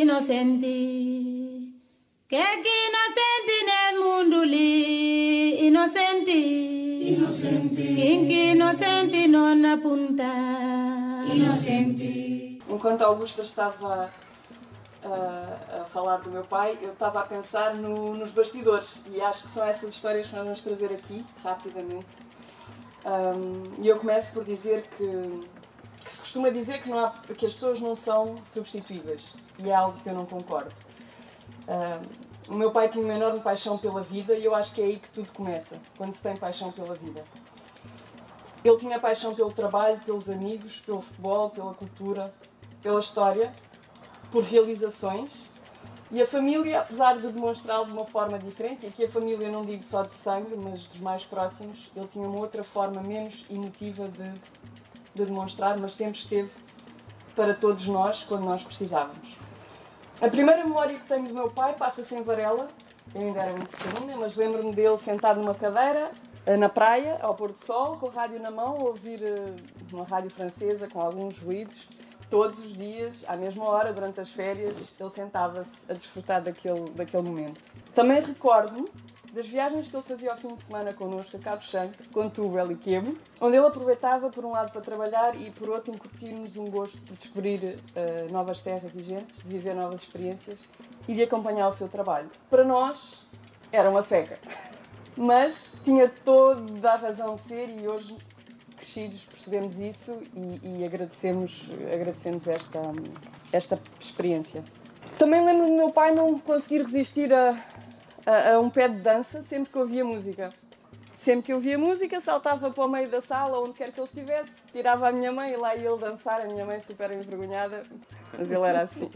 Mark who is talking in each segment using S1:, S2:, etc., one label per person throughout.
S1: inocenti que que inocenti nel mundo li inocenti
S2: inocenti
S1: que inocenti non apunta
S2: inocenti
S3: Enquanto a Augusta estava a, a falar do meu pai, eu estava a pensar no- nos bastidores. E acho que são essas histórias que nós vamos trazer aqui, rapidamente. Um, E eu começo por dizer que se costuma dizer que, não há, que as pessoas não são substituíveis e é algo que eu não concordo. Um, o meu pai tinha uma enorme paixão pela vida e eu acho que é aí que tudo começa, quando se tem paixão pela vida. Ele tinha paixão pelo trabalho, pelos amigos, pelo futebol, pela cultura, pela história, por realizações. E a família, apesar de demonstrá-lo de uma forma diferente, e aqui a família não digo só de sangue, mas dos mais próximos, ele tinha uma outra forma menos emotiva de, de demonstrar, mas sempre esteve para todos nós quando nós precisávamos. A primeira memória que tenho do meu pai passa-se em Varela, eu ainda era muito pequenina, mas lembro-me dele sentado numa cadeira, eh, na praia, ao pôr do sol, com o rádio na mão, a ouvir eh, uma rádio francesa com alguns ruídos. Todos os dias, à mesma hora, durante as férias, ele sentava-se a desfrutar daquele, daquele momento. Também recordo-me das viagens que ele fazia ao fim de semana connosco a Cabo Santo, com Tubel e Quebo, onde ele aproveitava por um lado para trabalhar e por outro incutir-nos um gosto por descobrir eh, novas terras e gentes, de viver novas experiências e de acompanhar o seu trabalho. Para nós, era uma seca, mas tinha toda a razão de ser e hoje, crescidos, percebemos isso e, e agradecemos, agradecemos esta, esta experiência. Também lembro do meu pai não conseguir resistir a, a, um pé de dança sempre que ouvia música. Sempre que eu ouvia música, saltava para o meio da sala, onde quer que ele estivesse, tirava a minha mãe e lá ia ele dançar, a minha mãe super envergonhada, mas ele era assim.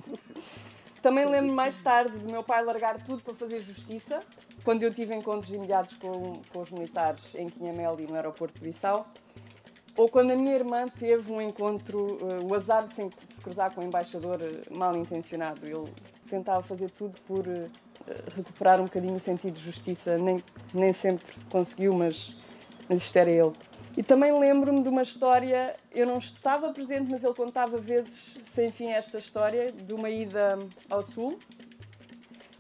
S3: Também lembro mais tarde do meu pai largar tudo para fazer justiça, quando eu tive encontros imediatos com, com os militares em Quinhamel e no aeroporto de Bissau, ou quando a minha irmã teve um encontro, eh, o azar de se, de se cruzar com um embaixador eh, mal intencionado. Ele tentava fazer tudo por eh, recuperar um bocadinho o sentido de justiça, nem, nem sempre conseguiu, mas, mas isto era ele. E também lembro-me de uma história, eu não estava presente, mas ele contava vezes sem fim esta história, de uma ida ao Sul,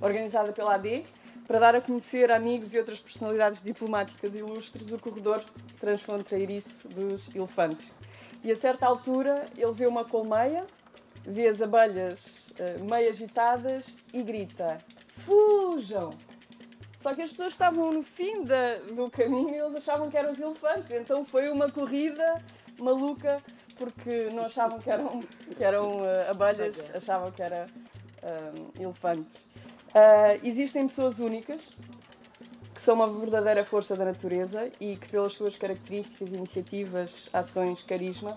S3: organizada pela AD, para dar a conhecer amigos e outras personalidades diplomáticas ilustres o corredor transfronteiriço dos elefantes. E a certa altura ele vê uma colmeia, vê as abelhas eh, meio agitadas e grita: Fujam! Só que as pessoas estavam no fim da- do caminho e eles achavam que eram os elefantes. Então foi uma corrida maluca porque não achavam que eram, que eram eh, abelhas, achavam que eram elefantes. Ah, existem pessoas únicas que são uma verdadeira força da natureza e que, pelas suas características, iniciativas, ações, carisma,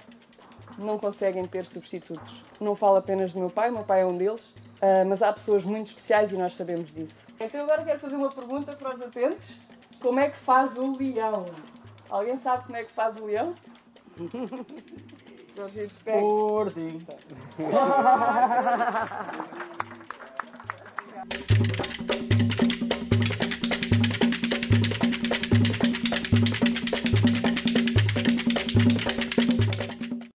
S3: não conseguem ter substitutos. Não falo apenas do meu pai, o meu pai é um deles, ah, mas há pessoas muito especiais e nós sabemos disso. Então agora quero fazer uma pergunta para os atentos. Como é que faz o leão? Alguém sabe como é que faz o leão?
S4: Sporting.